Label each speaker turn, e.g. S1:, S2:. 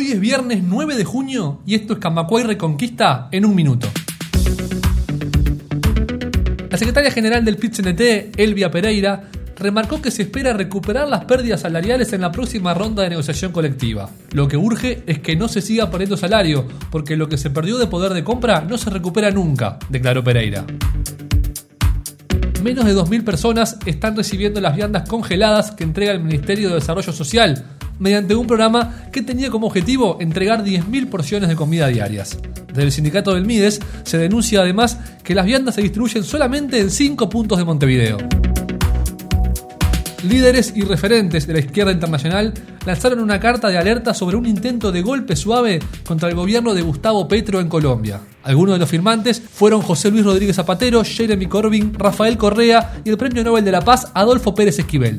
S1: Hoy es viernes 9 de junio y esto es Camacuay Reconquista en un minuto. La secretaria general del pit Elvia Pereira, remarcó que se espera recuperar las pérdidas salariales en la próxima ronda de negociación colectiva. Lo que urge es que no se siga perdiendo salario, porque lo que se perdió de poder de compra no se recupera nunca, declaró Pereira. Menos de 2.000 personas están recibiendo las viandas congeladas que entrega el Ministerio de Desarrollo Social, mediante un programa que tenía como objetivo entregar 10.000 porciones de comida diarias. Desde el sindicato del Mides se denuncia además que las viandas se distribuyen solamente en 5 puntos de Montevideo. Líderes y referentes de la izquierda internacional lanzaron una carta de alerta sobre un intento de golpe suave contra el gobierno de Gustavo Petro en Colombia. Algunos de los firmantes fueron José Luis Rodríguez Zapatero, Jeremy Corbyn, Rafael Correa y el Premio Nobel de la Paz Adolfo Pérez Esquivel.